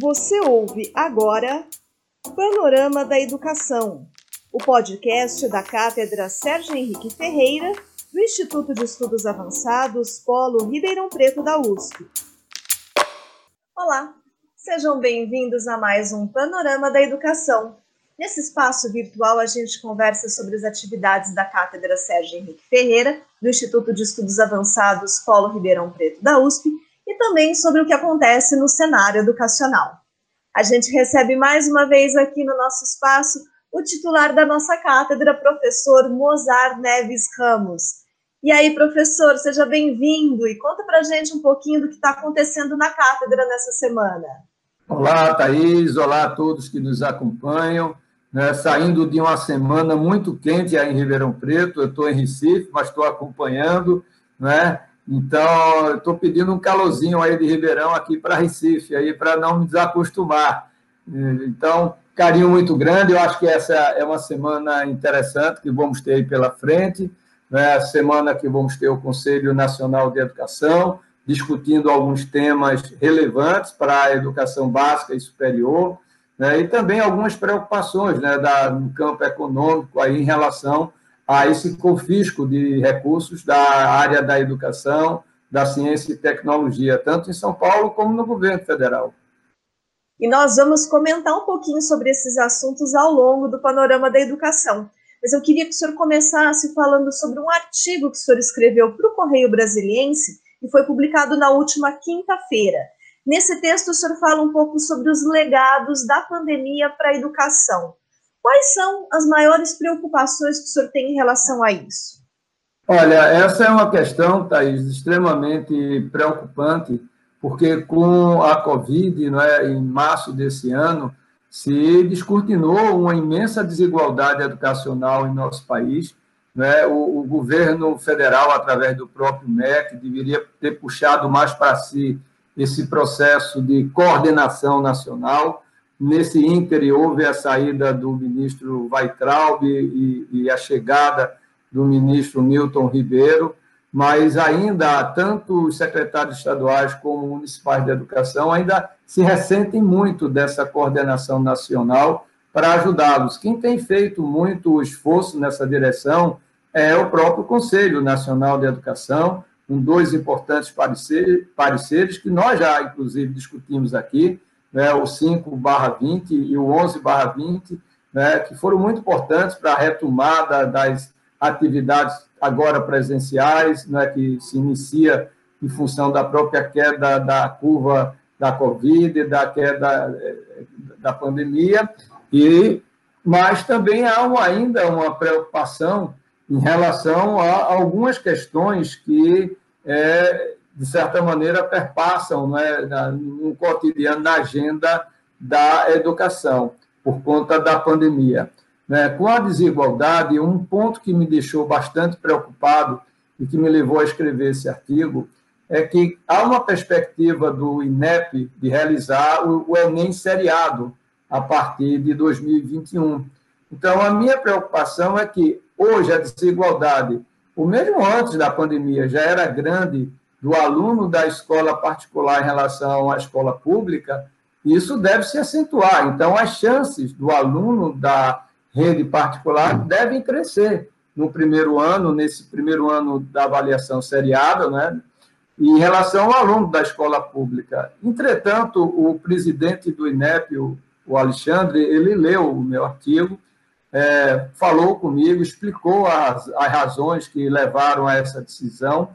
Você ouve agora Panorama da Educação, o podcast da Cátedra Sérgio Henrique Ferreira, do Instituto de Estudos Avançados Polo Ribeirão Preto da USP. Olá, sejam bem-vindos a mais um Panorama da Educação. Nesse espaço virtual, a gente conversa sobre as atividades da Cátedra Sérgio Henrique Ferreira, do Instituto de Estudos Avançados Polo Ribeirão Preto da USP, e também sobre o que acontece no cenário educacional. A gente recebe mais uma vez aqui no nosso espaço o titular da nossa cátedra, professor Mozart Neves Ramos. E aí, professor, seja bem-vindo e conta para gente um pouquinho do que está acontecendo na cátedra nessa semana. Olá, Thaís, olá a todos que nos acompanham. Né, saindo de uma semana muito quente aí em Ribeirão Preto, eu estou em Recife, mas estou acompanhando, né? Então, estou pedindo um calorzinho aí de Ribeirão aqui para Recife, aí para não me desacostumar. Então, carinho muito grande. Eu acho que essa é uma semana interessante que vamos ter aí pela frente. Né? A semana que vamos ter o Conselho Nacional de Educação, discutindo alguns temas relevantes para a educação básica e superior, né? e também algumas preocupações né, da, no campo econômico aí em relação a esse confisco de recursos da área da educação, da ciência e tecnologia, tanto em São Paulo como no governo federal. E nós vamos comentar um pouquinho sobre esses assuntos ao longo do panorama da educação. Mas eu queria que o senhor começasse falando sobre um artigo que o senhor escreveu para o Correio Brasiliense e foi publicado na última quinta-feira. Nesse texto, o senhor fala um pouco sobre os legados da pandemia para a educação. Quais são as maiores preocupações que o senhor tem em relação a isso? Olha, essa é uma questão, Thais, extremamente preocupante, porque com a Covid, não é, em março desse ano, se descortinou uma imensa desigualdade educacional em nosso país. Né? O, o governo federal, através do próprio MEC, deveria ter puxado mais para si esse processo de coordenação nacional, Nesse ínter, houve a saída do ministro Weitraub e, e a chegada do ministro Milton Ribeiro, mas ainda tanto os secretários estaduais como municipais de educação ainda se ressentem muito dessa coordenação nacional para ajudá-los. Quem tem feito muito esforço nessa direção é o próprio Conselho Nacional de Educação, com dois importantes pareceres que nós já, inclusive, discutimos aqui, né, o 5/20 e o 11/20, né, que foram muito importantes para a retomada das atividades agora presenciais, né, que se inicia em função da própria queda da curva da Covid, da queda eh, da pandemia, e mas também há uma, ainda uma preocupação em relação a algumas questões que é, de certa maneira, perpassam né, no cotidiano, na agenda da educação, por conta da pandemia. Né? Com a desigualdade, um ponto que me deixou bastante preocupado e que me levou a escrever esse artigo é que há uma perspectiva do INEP de realizar o, o Enem seriado a partir de 2021. Então, a minha preocupação é que hoje a desigualdade, o mesmo antes da pandemia, já era grande do aluno da escola particular em relação à escola pública, isso deve se acentuar. Então, as chances do aluno da rede particular devem crescer no primeiro ano, nesse primeiro ano da avaliação seriada, né? em relação ao aluno da escola pública. Entretanto, o presidente do INEP, o, Alexandre, ele leu o meu artigo, é, falou comigo, explicou as, as razões que levaram a essa decisão,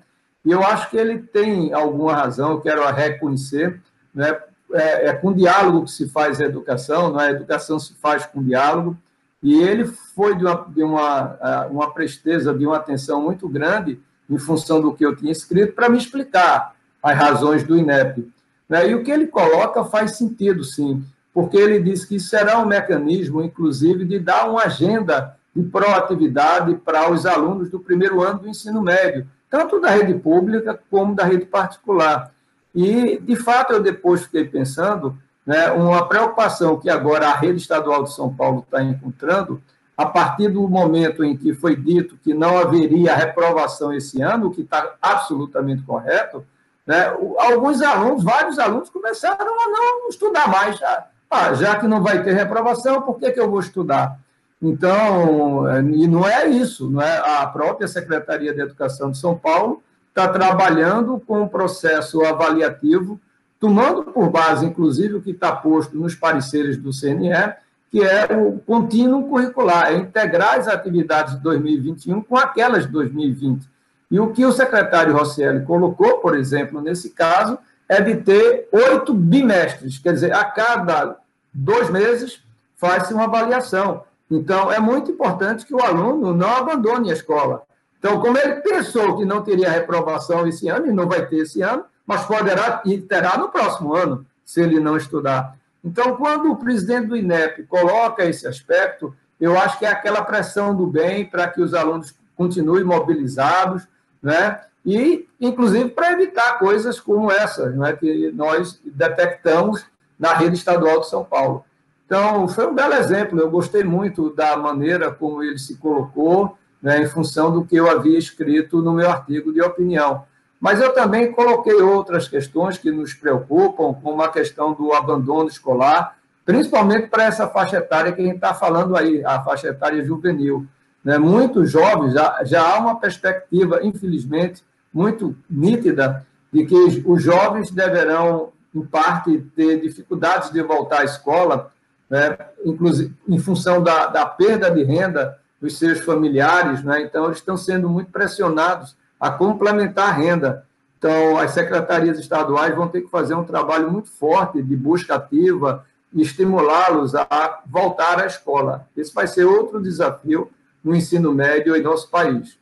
e eu acho que ele tem alguma razão, eu quero reconhecer, né? é, é com diálogo que se faz a educação, não é? a educação se faz com diálogo, e ele foi de uma, de uma, uma presteza, de uma atenção muito grande, em função do que eu tinha escrito, para me explicar as razões do INEP. Né? E o que ele coloca faz sentido, sim, porque ele diz que será um mecanismo, inclusive, de dar uma agenda de proatividade para os alunos do primeiro ano do ensino médio, tanto da rede pública como da rede particular. E, de fato, eu depois fiquei pensando, né, uma preocupação que agora a rede estadual de São Paulo está encontrando, a partir do momento em que foi dito que não haveria reprovação esse ano, o que está absolutamente correto, Né? Alguns alunos, vários alunos, começaram a não estudar mais. Já, ah, já que não vai ter reprovação, por que, que eu vou estudar? Então, é, e não é isso, não é? A própria Secretaria de Educação de São Paulo está trabalhando com um processo avaliativo, tomando por base, inclusive, o que está posto nos pareceres do CNE, que é o contínuo curricular, é integrar as atividades de 2021 com aquelas de 2020. E o que o secretário Rosselli colocou, por exemplo, nesse caso, é de ter oito bimestres, quer dizer, a cada dois meses faz-se uma avaliação. Então, é muito importante que o aluno não abandone a escola. Então, como ele pensou que não teria reprovação esse ano, e não vai ter esse ano, mas poderá e terá no próximo ano, se ele não estudar. Então, quando o presidente do INEP coloca esse aspecto, eu acho que é aquela pressão do bem para que os alunos continuem mobilizados, né? e, inclusive, para evitar coisas como essa, né? que nós detectamos na rede estadual de São Paulo. Então, foi um belo exemplo. Eu gostei muito da maneira como ele se colocou, né, em função do que eu havia escrito no meu artigo de opinião. Mas eu também coloquei outras questões que nos preocupam, como a questão do abandono escolar, principalmente para essa faixa etária que a gente está falando aí, a faixa etária juvenil. Né? Muitos jovens, já, já há uma perspectiva, infelizmente, muito nítida, de que os jovens deverão, em parte, ter dificuldades de voltar à escola né, inclusive em função da, da perda de renda dos seus familiares, né, então eles estão sendo muito pressionados a complementar a renda. Então, as secretarias estaduais vão ter que fazer um trabalho muito forte de busca ativa e estimulá-los a voltar à escola. Esse vai ser outro desafio no ensino médio em nosso país.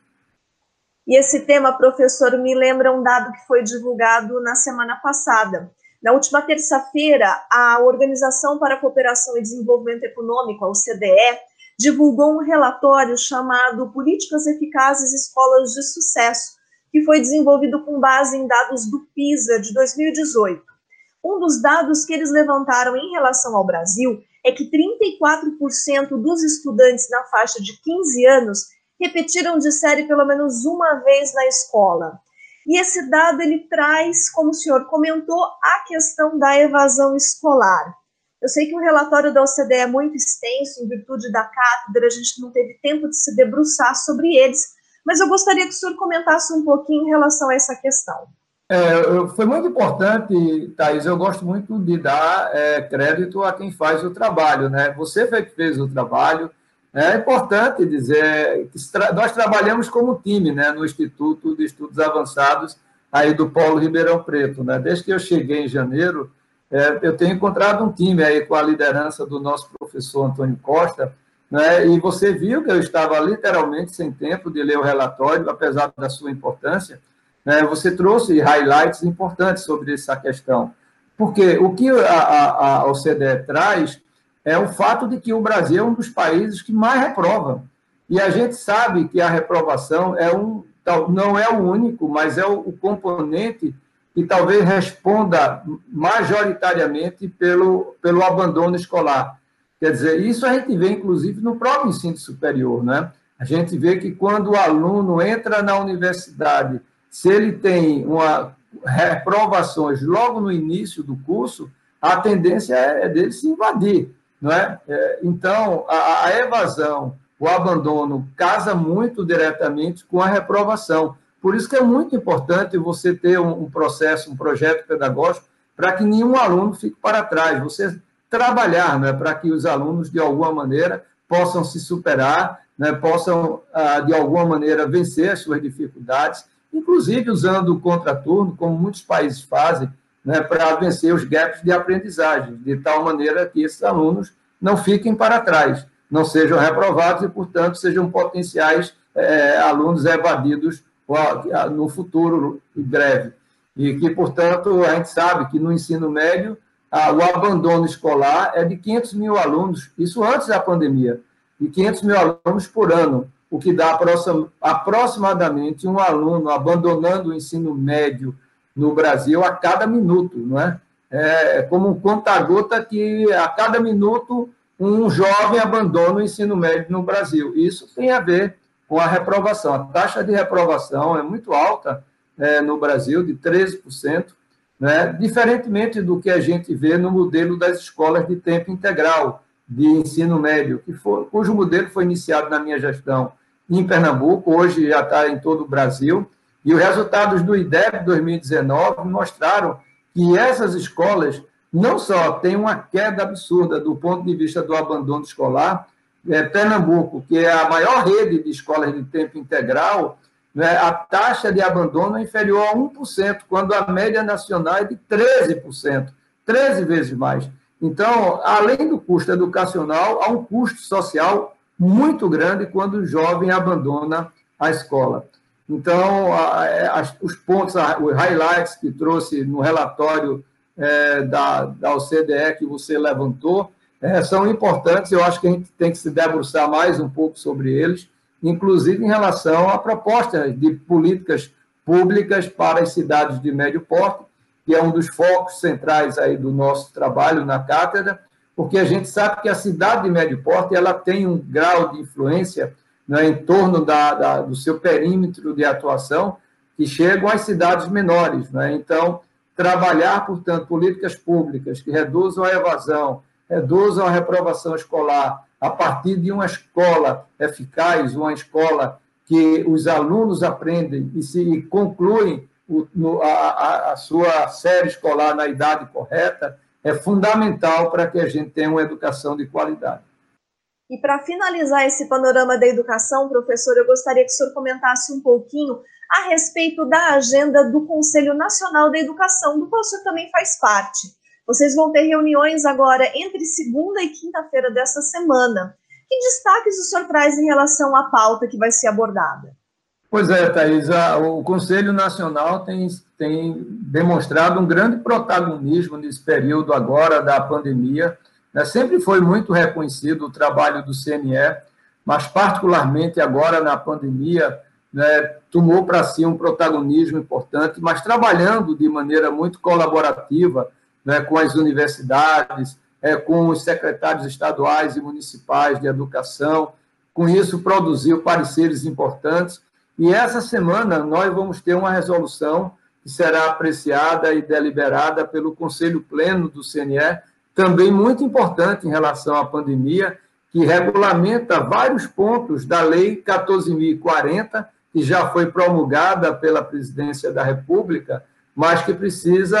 E esse tema, professor, me lembra um dado que foi divulgado na semana passada. Na última terça-feira, a Organização para a Cooperação e Desenvolvimento Econômico, a OCDE, divulgou um relatório chamado Políticas Eficazes Escolas de Sucesso, que foi desenvolvido com base em dados do PISA de 2018. Um dos dados que eles levantaram em relação ao Brasil é que 34% dos estudantes na faixa de 15 anos repetiram de série pelo menos uma vez na escola. E esse dado ele traz, como o senhor comentou, a questão da evasão escolar. Eu sei que o relatório da OCDE é muito extenso, em virtude da cátedra, a gente não teve tempo de se debruçar sobre eles, mas eu gostaria que o senhor comentasse um pouquinho em relação a essa questão. É, foi muito importante, Thais, eu gosto muito de dar é, crédito a quem faz o trabalho, né? Você fez o trabalho, é importante dizer que nós trabalhamos como time né, no Instituto de Estudos Avançados aí do Polo Ribeirão Preto. Né? Desde que eu cheguei em janeiro, é, eu tenho encontrado um time aí com a liderança do nosso professor Antônio Costa, né? e você viu que eu estava literalmente sem tempo de ler o relatório, apesar da sua importância. Né? Você trouxe highlights importantes sobre essa questão. Porque o que a, a, a OCDE traz é o fato de que o Brasil é um dos países que mais reprova. E a gente sabe que a reprovação é um, não é o único, mas é o, componente que talvez responda majoritariamente pelo, pelo abandono escolar. Quer dizer, isso a gente vê, inclusive, no próprio ensino superior. Né? A gente vê que quando o aluno entra na universidade, se ele tem uma reprovações logo no início do curso, a tendência é dele se invadir. Não é? é então, a, a evasão, o abandono, casa muito diretamente com a reprovação. Por isso que é muito importante você ter um, um processo, um projeto pedagógico, para que nenhum aluno fique para trás. Você trabalhar né, para que os alunos, de alguma maneira, possam se superar, né, possam, ah, de alguma maneira, vencer as suas dificuldades, inclusive usando o contraturno, como muitos países fazem, né, para vencer os gaps de aprendizagem, de tal maneira que esses alunos não fiquem para trás, não sejam reprovados e, portanto, sejam potenciais é, alunos evadidos no futuro breve. E que, portanto, a gente sabe que no ensino médio a, o abandono escolar é de 500 mil alunos, isso antes da pandemia, e 500 mil alunos por ano, o que dá aproximadamente um aluno abandonando o ensino médio no Brasil a cada minuto, não é? É como um conta-gota que a cada minuto um jovem abandona o ensino médio no Brasil. Isso tem a ver com a reprovação. A taxa de reprovação é muito alta é, no Brasil, de 13%, né? diferentemente do que a gente vê no modelo das escolas de tempo integral de ensino médio, que cujo modelo foi iniciado na minha gestão em Pernambuco, hoje já está em todo o Brasil, e os resultados do IDEB 2019 mostraram que essas escolas não só têm uma queda absurda do ponto de vista do abandono escolar, é, Pernambuco, que é a maior rede de escolas de tempo integral, né, a taxa de abandono é inferior a 1%, quando a média nacional é de 13%, 13 vezes mais. Então, além do custo educacional, há um custo social muito grande quando o jovem abandona a escola. Então, a, os pontos, os highlights que trouxe no relatório é, da, da OCDE que você levantou é, são importantes. Eu acho que a gente tem que se debruçar mais um pouco sobre eles inclusive em relação a propostas de políticas públicas para as cidades de médio porte, que é um dos focos centrais aí do nosso trabalho na cátedra, porque a gente sabe que a cidade de médio porte ela tem um grau de influência né, em torno da, da, do seu perímetro de atuação que chegam às cidades menores. Né? Então, trabalhar, portanto, políticas públicas que reduzam a evasão, reduzam a reprovação escolar, a partir de uma escola eficaz, uma escola que os alunos aprendem e se concluem o, no, a, a, sua série escolar na idade correta, é fundamental para que a gente tenha uma educação de qualidade. E para finalizar esse panorama da educação, professor, eu gostaria que o senhor comentasse um pouquinho a respeito da agenda do Conselho Nacional da Educação, do qual o senhor também faz parte. Vocês vão ter reuniões agora entre segunda e quinta-feira dessa semana. Que destaques o senhor traz em relação à pauta que vai ser abordada? Pois é, Thais, o Conselho Nacional tem, tem demonstrado um grande protagonismo nesse período agora da pandemia. Né? Sempre foi muito reconhecido o trabalho do CNE, mas particularmente agora na pandemia, né, tomou para si um protagonismo importante, mas trabalhando de maneira muito colaborativa né, com as universidades, é, com os secretários estaduais e municipais de educação. Com isso, produziu pareceres importantes. E essa semana nós vamos ter uma resolução que será apreciada e deliberada pelo Conselho Pleno do CNE, também muito importante em relação à pandemia, que regulamenta vários pontos da Lei 14.040, que já foi promulgada pela Presidência da República, mas que precisa,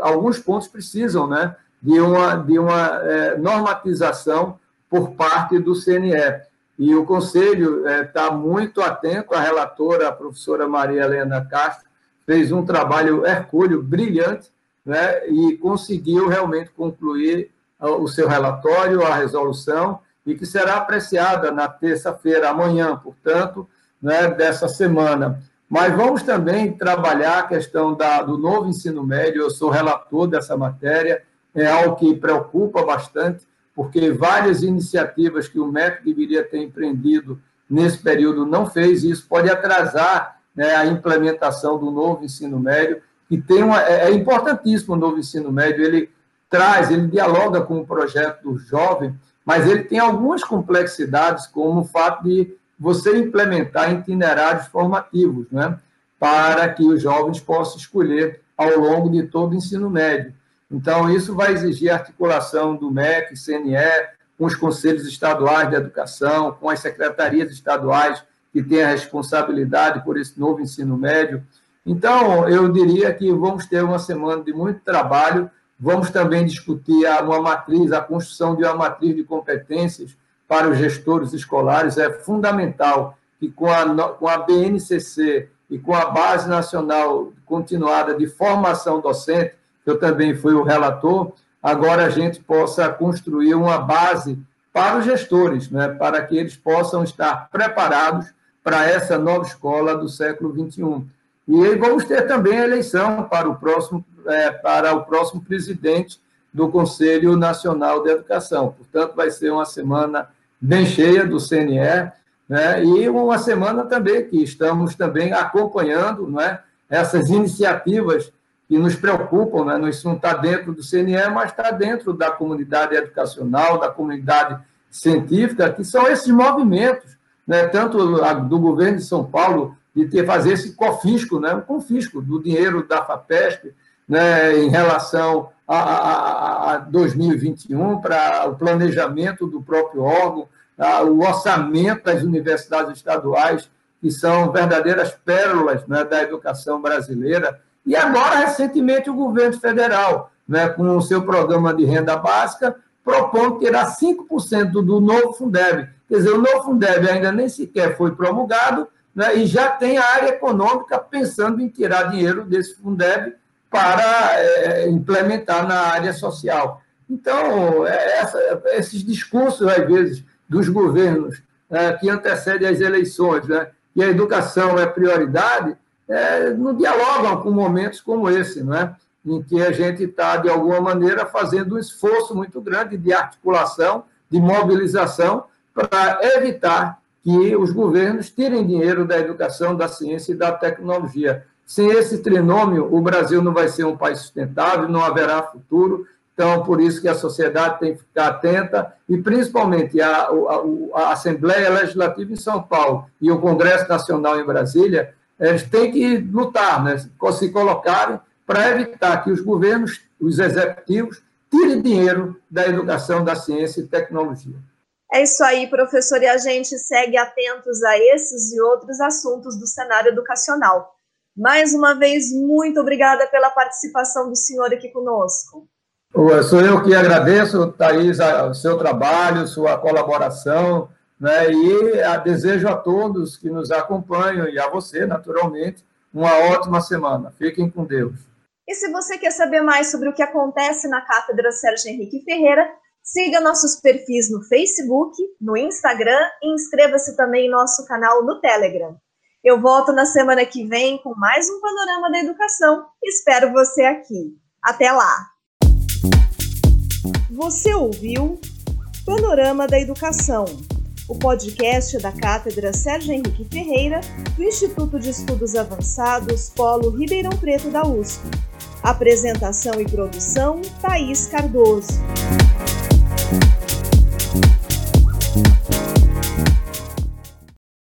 alguns pontos precisam, né, de uma, de uma é, normatização por parte do CNE. E o Conselho está é, muito atento, a relatora, a professora Maria Helena Castro, fez um trabalho hercúleo, brilhante, né, e conseguiu realmente concluir o seu relatório, a resolução, e que será apreciada na terça-feira, amanhã, portanto, né, dessa semana. Mas vamos também trabalhar a questão da, do novo ensino médio. Eu sou relator dessa matéria, é algo que preocupa bastante, porque várias iniciativas que o MEC deveria ter empreendido nesse período não fez, e isso pode atrasar né, a implementação do novo ensino médio, que tem uma, é, é importantíssimo o novo ensino médio, ele traz, ele dialoga com o projeto do jovem, mas ele tem algumas complexidades, como o fato de você implementar itinerários formativos, né, para que os jovens possam escolher ao longo de todo o ensino médio. Então, isso vai exigir articulação do MEC, CNE, com os conselhos estaduais de educação, com as secretarias estaduais que têm a responsabilidade por esse novo ensino médio. Então, eu diria que vamos ter uma semana de muito trabalho, vamos também discutir uma matriz, a construção de uma matriz de competências para os gestores escolares. É fundamental que com a, com a BNCC e com a Base Nacional Continuada de Formação Docente, que eu também fui o relator, agora a gente possa construir uma base para os gestores, né, para que eles possam estar preparados para essa nova escola do século XXI. E vamos ter também a eleição para o próximo, é, para o próximo presidente do Conselho Nacional de Educação. Portanto, vai ser uma semana bem cheia do CNE, né? e uma semana também que estamos também acompanhando né? essas iniciativas que nos preocupam, né? isso não está dentro do CNE, mas está dentro da comunidade educacional, da comunidade científica, que são esses movimentos, né? tanto do governo de São Paulo, de ter, fazer esse confisco, né, um confisco do dinheiro da FAPESP né, em relação a, a, a 2021 para o planejamento do próprio órgão, a, o orçamento das universidades estaduais, que são verdadeiras pérolas né, da educação brasileira. E agora, recentemente, o governo federal, né, com o seu programa de renda básica, propondo tirar 5% do novo Fundeb. Quer dizer, o novo Fundeb ainda nem sequer foi promulgado, né, e já tem a área econômica pensando em tirar dinheiro desse Fundeb para é, implementar na área social. Então, é essa, esses discursos, às vezes, dos governos é, que antecedem as eleições, né, que a educação é prioridade, é, não dialogam com momentos como esse, não é? em que a gente está, de alguma maneira, fazendo um esforço muito grande de articulação, de mobilização, para evitar que os governos tirem dinheiro da educação, da ciência e da tecnologia. Sem esse trinômio, o Brasil não vai ser um país sustentável, não haverá futuro. Então, por isso que a sociedade tem que ficar atenta, e principalmente a, a, a Assembleia Legislativa em São Paulo e o Congresso Nacional em Brasília, eles têm que lutar, né? se colocarem para evitar que os governos, os executivos, tirem dinheiro da educação, da ciência e tecnologia. É isso aí, professor, e a gente segue atentos a esses e outros assuntos do cenário educacional. Mais uma vez, muito obrigada pela participação do senhor aqui conosco. Sou eu que agradeço, Thaís, o seu trabalho, sua colaboração, né, e desejo a todos que nos acompanham, e a você, naturalmente, uma ótima semana. Fiquem com Deus. E se você quer saber mais sobre o que acontece na Cátedra Sérgio Henrique Ferreira, siga nossos perfis no Facebook, no Instagram e inscreva-se também em nosso canal no Telegram. Eu volto na semana que vem com mais um Panorama da Educação. Espero você aqui. Até lá! Você ouviu Panorama da Educação, o podcast da Cátedra Sérgio Henrique Ferreira, do Instituto de Estudos Avançados Polo Ribeirão Preto da USP. Apresentação e produção: Thaís Cardoso.